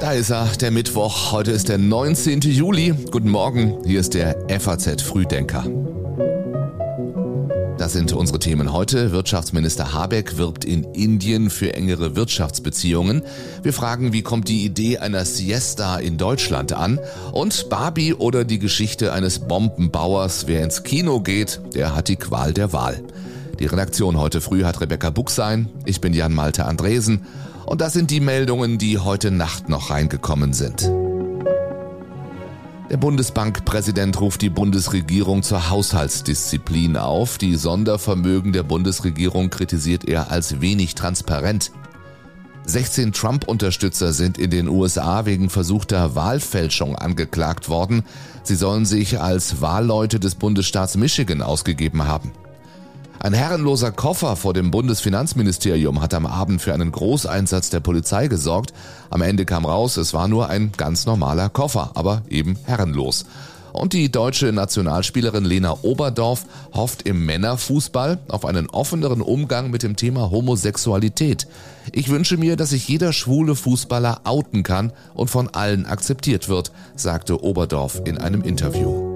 Da ist er, der Mittwoch. Heute ist der 19. Juli. Guten Morgen, hier ist der FAZ Frühdenker. Das sind unsere Themen heute. Wirtschaftsminister Habeck wirbt in Indien für engere Wirtschaftsbeziehungen. Wir fragen, wie kommt die Idee einer Siesta in Deutschland an? Und Barbie oder die Geschichte eines Bombenbauers, wer ins Kino geht, der hat die Qual der Wahl. Die Redaktion heute früh hat Rebecca Buchsein. Ich bin Jan Malte Andresen. Und das sind die Meldungen, die heute Nacht noch reingekommen sind. Der Bundesbankpräsident ruft die Bundesregierung zur Haushaltsdisziplin auf. Die Sondervermögen der Bundesregierung kritisiert er als wenig transparent. 16 Trump-Unterstützer sind in den USA wegen versuchter Wahlfälschung angeklagt worden. Sie sollen sich als Wahlleute des Bundesstaats Michigan ausgegeben haben. Ein herrenloser Koffer vor dem Bundesfinanzministerium hat am Abend für einen Großeinsatz der Polizei gesorgt. Am Ende kam raus, es war nur ein ganz normaler Koffer, aber eben herrenlos. Und die deutsche Nationalspielerin Lena Oberdorf hofft im Männerfußball auf einen offeneren Umgang mit dem Thema Homosexualität. Ich wünsche mir, dass sich jeder schwule Fußballer outen kann und von allen akzeptiert wird, sagte Oberdorf in einem Interview.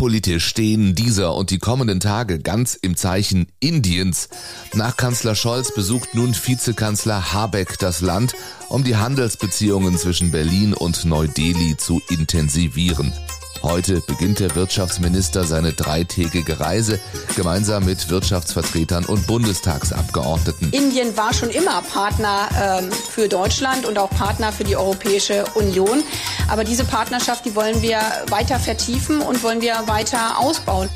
Politisch stehen dieser und die kommenden Tage ganz im Zeichen Indiens. Nach Kanzler Scholz besucht nun Vizekanzler Habeck das Land, um die Handelsbeziehungen zwischen Berlin und Neu-Delhi zu intensivieren. Heute beginnt der Wirtschaftsminister seine dreitägige Reise gemeinsam mit Wirtschaftsvertretern und Bundestagsabgeordneten. Indien war schon immer Partner ähm, für Deutschland und auch Partner für die Europäische Union. Aber diese Partnerschaft, die wollen wir weiter vertiefen und wollen wir weiter ausbauen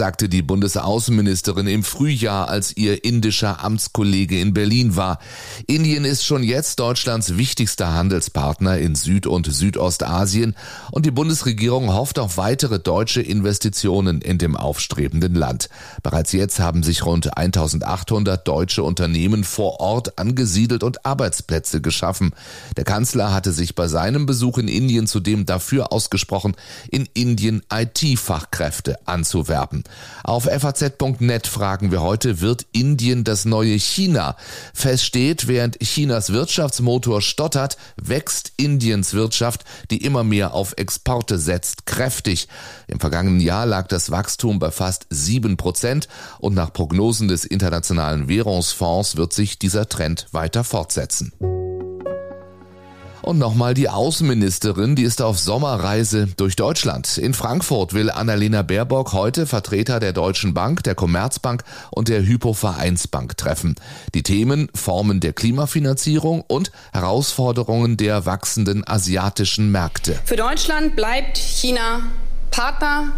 sagte die Bundesaußenministerin im Frühjahr, als ihr indischer Amtskollege in Berlin war. Indien ist schon jetzt Deutschlands wichtigster Handelspartner in Süd- und Südostasien und die Bundesregierung hofft auf weitere deutsche Investitionen in dem aufstrebenden Land. Bereits jetzt haben sich rund 1800 deutsche Unternehmen vor Ort angesiedelt und Arbeitsplätze geschaffen. Der Kanzler hatte sich bei seinem Besuch in Indien zudem dafür ausgesprochen, in Indien IT-Fachkräfte anzuwerben. Auf faz.net fragen wir heute, wird Indien das neue China? Fest steht, während Chinas Wirtschaftsmotor stottert, wächst Indiens Wirtschaft, die immer mehr auf Exporte setzt, kräftig. Im vergangenen Jahr lag das Wachstum bei fast sieben Prozent und nach Prognosen des Internationalen Währungsfonds wird sich dieser Trend weiter fortsetzen. Und nochmal die Außenministerin, die ist auf Sommerreise durch Deutschland. In Frankfurt will Annalena Baerbock heute Vertreter der Deutschen Bank, der Commerzbank und der Hypovereinsbank treffen. Die Themen Formen der Klimafinanzierung und Herausforderungen der wachsenden asiatischen Märkte. Für Deutschland bleibt China Partner,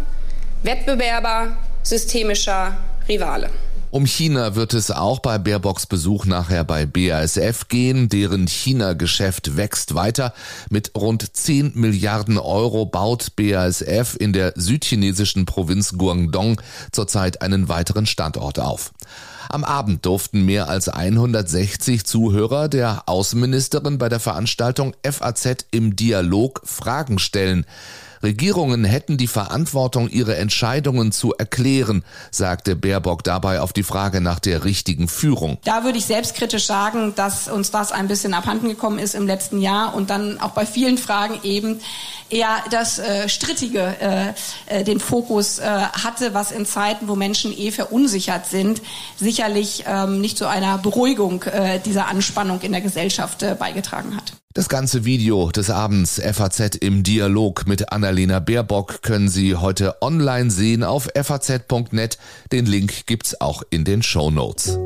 Wettbewerber, systemischer Rivale. Um China wird es auch bei Baerbocks Besuch nachher bei BASF gehen. Deren China-Geschäft wächst weiter. Mit rund 10 Milliarden Euro baut BASF in der südchinesischen Provinz Guangdong zurzeit einen weiteren Standort auf. Am Abend durften mehr als 160 Zuhörer der Außenministerin bei der Veranstaltung FAZ im Dialog Fragen stellen. Regierungen hätten die Verantwortung, ihre Entscheidungen zu erklären, sagte Baerbock dabei auf die Frage nach der richtigen Führung. Da würde ich selbstkritisch sagen, dass uns das ein bisschen abhanden gekommen ist im letzten Jahr und dann auch bei vielen Fragen eben eher das äh, Strittige äh, äh, den Fokus äh, hatte, was in Zeiten, wo Menschen eh verunsichert sind, sicherlich ähm, nicht zu einer Beruhigung äh, dieser Anspannung in der Gesellschaft äh, beigetragen hat. Das ganze Video des Abends FAZ im Dialog mit Annalena Baerbock können Sie heute online sehen auf faz.net. Den Link gibt's auch in den Show Notes.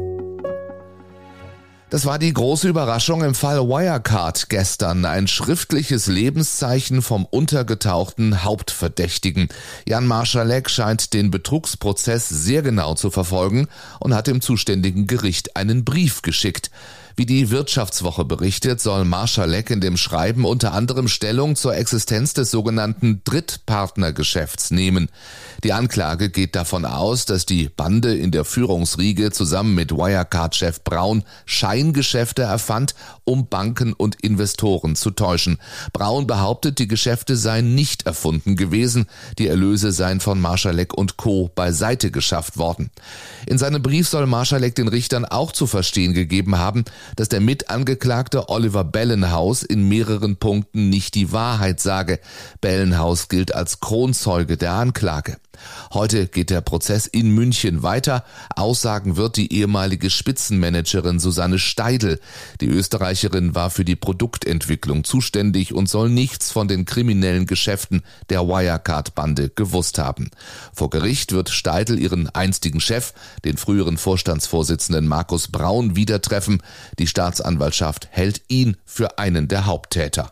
Das war die große Überraschung im Fall Wirecard gestern. Ein schriftliches Lebenszeichen vom untergetauchten Hauptverdächtigen. Jan Marschalek scheint den Betrugsprozess sehr genau zu verfolgen und hat dem zuständigen Gericht einen Brief geschickt. Wie die Wirtschaftswoche berichtet, soll Marschalek in dem Schreiben unter anderem Stellung zur Existenz des sogenannten Drittpartnergeschäfts nehmen. Die Anklage geht davon aus, dass die Bande in der Führungsriege zusammen mit Wirecard-Chef Braun Scheiß Weingeschäfte erfand, um Banken und Investoren zu täuschen. Braun behauptet, die Geschäfte seien nicht erfunden gewesen, die Erlöse seien von Marschalek und Co. beiseite geschafft worden. In seinem Brief soll Marschalek den Richtern auch zu verstehen gegeben haben, dass der Mitangeklagte Oliver Bellenhaus in mehreren Punkten nicht die Wahrheit sage. Bellenhaus gilt als Kronzeuge der Anklage. Heute geht der Prozess in München weiter. Aussagen wird die ehemalige Spitzenmanagerin Susanne Steidel. Die Österreicherin war für die Produktentwicklung zuständig und soll nichts von den kriminellen Geschäften der Wirecard-Bande gewusst haben. Vor Gericht wird Steidel ihren einstigen Chef, den früheren Vorstandsvorsitzenden Markus Braun, wieder treffen. Die Staatsanwaltschaft hält ihn für einen der Haupttäter.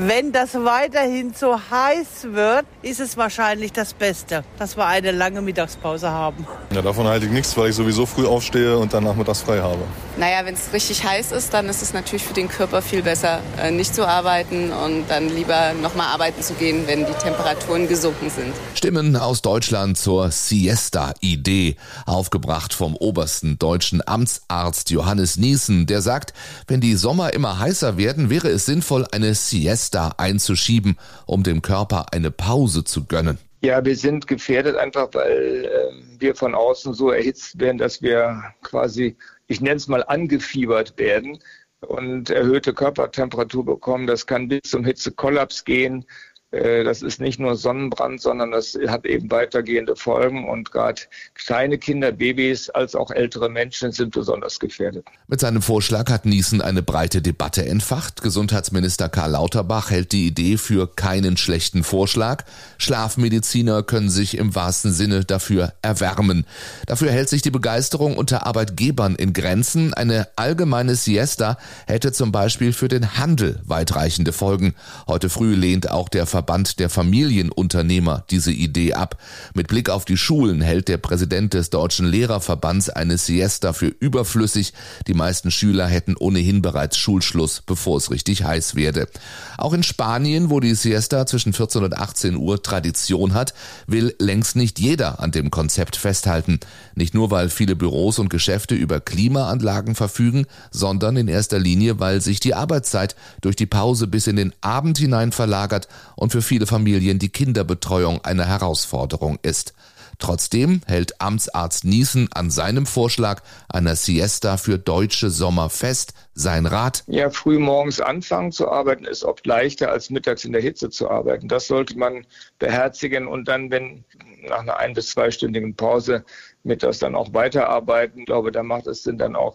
Wenn das weiterhin so heiß wird, ist es wahrscheinlich das Beste, dass wir eine lange Mittagspause haben. Ja, davon halte ich nichts, weil ich sowieso früh aufstehe und dann nachmittags frei habe. Naja, wenn es richtig heiß ist, dann ist es natürlich für den Körper viel besser, äh, nicht zu arbeiten und dann lieber nochmal arbeiten zu gehen, wenn die Temperaturen gesunken sind. Stimmen aus Deutschland zur Siesta-Idee, aufgebracht vom obersten deutschen Amtsarzt Johannes Niesen, der sagt, wenn die Sommer immer heißer werden, wäre es sinnvoll, eine Siesta Siesta einzuschieben, um dem Körper eine Pause zu gönnen? Ja, wir sind gefährdet einfach, weil äh, wir von außen so erhitzt werden, dass wir quasi, ich nenne es mal, angefiebert werden und erhöhte Körpertemperatur bekommen. Das kann bis zum Hitzekollaps gehen. Äh, das ist nicht nur Sonnenbrand, sondern das hat eben weitergehende Folgen und gerade kleine Kinder, Babys als auch ältere Menschen sind besonders gefährdet. Mit seinem Vorschlag hat Niesen eine breite Debatte entfacht. Gesundheitsminister Karl Lauterbach hält die Idee für keinen schlechten Vorschlag. Schlafmediziner können sich im wahrsten Sinne dafür erwärmen. Dafür hält sich die Begeisterung unter Arbeitgebern in Grenzen. Eine allgemeine Siesta hätte zum Beispiel für den Handel weitreichende Folgen. Heute früh lehnt auch der Verband der Familienunternehmer diese Idee ab. Mit Blick auf die Schulen hält der Präsident des Deutschen Lehrerverbands eine Siesta für überflüssig. Die meisten Schüler hätten ohnehin bereits Schulschluss, bevor es richtig heiß werde. Auch in Spanien, wo die Siesta zwischen 14 und 18 Uhr Tradition hat, will längst nicht jeder an dem Konzept festhalten. Nicht nur, weil viele Büros und Geschäfte über Klimaanlagen verfügen, sondern in erster Linie, weil sich die Arbeitszeit durch die Pause bis in den Abend hinein verlagert und und für viele Familien die Kinderbetreuung eine Herausforderung ist. Trotzdem hält Amtsarzt Niesen an seinem Vorschlag einer Siesta für deutsche Sommer fest. Sein Rat? Ja, früh morgens anfangen zu arbeiten ist oft leichter als mittags in der Hitze zu arbeiten. Das sollte man beherzigen und dann, wenn nach einer ein- bis zweistündigen Pause mittags dann auch weiterarbeiten. Ich glaube, da macht es Sinn, dann auch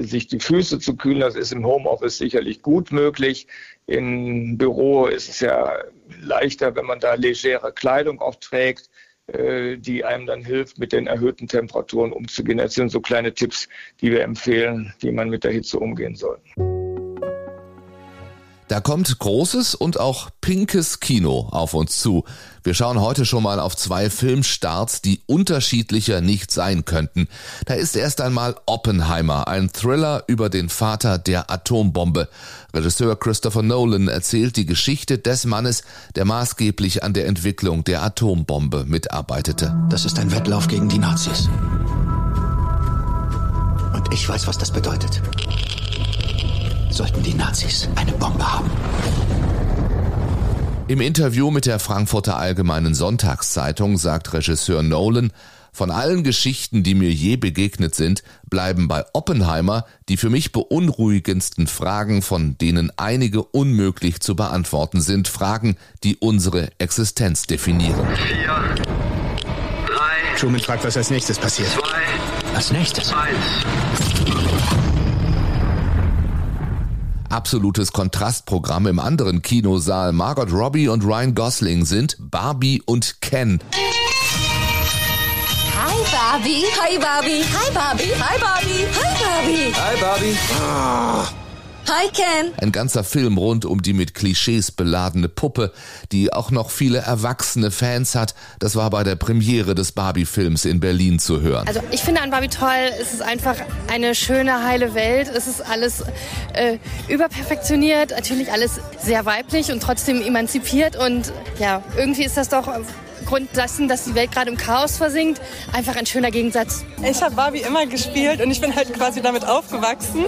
sich die Füße zu kühlen. Das ist im Homeoffice sicherlich gut möglich. Im Büro ist es ja leichter, wenn man da legere Kleidung auch trägt, äh, die einem dann hilft, mit den erhöhten Temperaturen umzugehen. Das sind so kleine Tipps, die wir empfehlen, wie man mit der Hitze umgehen soll. Da kommt großes und auch pinkes Kino auf uns zu. Wir schauen heute schon mal auf zwei Filmstarts, die unterschiedlicher nicht sein könnten. Da ist erst einmal Oppenheimer, ein Thriller über den Vater der Atombombe. Regisseur Christopher Nolan erzählt die Geschichte des Mannes, der maßgeblich an der Entwicklung der Atombombe mitarbeitete. Das ist ein Wettlauf gegen die Nazis. Und ich weiß, was das bedeutet sollten die Nazis eine Bombe haben. Im Interview mit der Frankfurter Allgemeinen Sonntagszeitung sagt Regisseur Nolan, von allen Geschichten, die mir je begegnet sind, bleiben bei Oppenheimer die für mich beunruhigendsten Fragen, von denen einige unmöglich zu beantworten sind, Fragen, die unsere Existenz definieren. Vier, drei, Truman fragt, was als nächstes passiert. Zwei, als nächstes. Eins absolutes Kontrastprogramm im anderen Kinosaal. Margot Robbie und Ryan Gosling sind Barbie und Ken. Hi Barbie. Hi Barbie. Hi Barbie. Hi Barbie. Hi Barbie. Hi Barbie. Oh. Hi Ken. Ein ganzer Film rund um die mit Klischees beladene Puppe, die auch noch viele erwachsene Fans hat. Das war bei der Premiere des Barbie-Films in Berlin zu hören. Also ich finde an Barbie toll, es ist einfach eine schöne, heile Welt. Es ist alles äh, überperfektioniert, natürlich alles sehr weiblich und trotzdem emanzipiert. Und ja, irgendwie ist das doch aufgrund dessen, dass die Welt gerade im Chaos versinkt, einfach ein schöner Gegensatz. Ich habe Barbie immer gespielt und ich bin halt quasi damit aufgewachsen.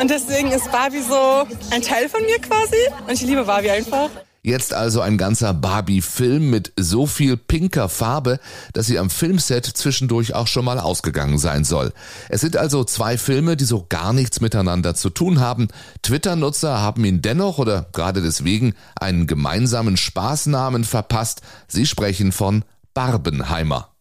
Und deswegen ist Barbie so ein Teil von mir quasi. Und ich liebe Barbie einfach. Jetzt also ein ganzer Barbie-Film mit so viel pinker Farbe, dass sie am Filmset zwischendurch auch schon mal ausgegangen sein soll. Es sind also zwei Filme, die so gar nichts miteinander zu tun haben. Twitter-Nutzer haben ihn dennoch oder gerade deswegen einen gemeinsamen Spaßnamen verpasst. Sie sprechen von Barbenheimer.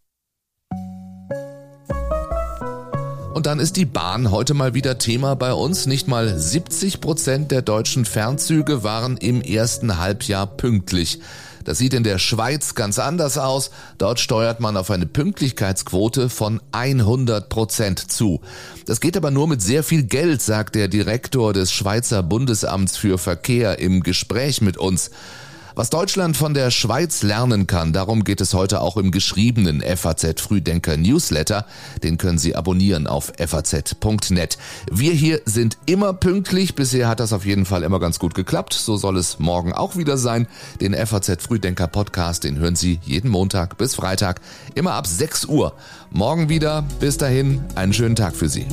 Und dann ist die Bahn heute mal wieder Thema bei uns. Nicht mal 70 Prozent der deutschen Fernzüge waren im ersten Halbjahr pünktlich. Das sieht in der Schweiz ganz anders aus. Dort steuert man auf eine Pünktlichkeitsquote von 100 Prozent zu. Das geht aber nur mit sehr viel Geld, sagt der Direktor des Schweizer Bundesamts für Verkehr im Gespräch mit uns. Was Deutschland von der Schweiz lernen kann, darum geht es heute auch im geschriebenen FAZ Frühdenker Newsletter. Den können Sie abonnieren auf faz.net. Wir hier sind immer pünktlich. Bisher hat das auf jeden Fall immer ganz gut geklappt. So soll es morgen auch wieder sein. Den FAZ Frühdenker Podcast, den hören Sie jeden Montag bis Freitag immer ab 6 Uhr. Morgen wieder. Bis dahin, einen schönen Tag für Sie.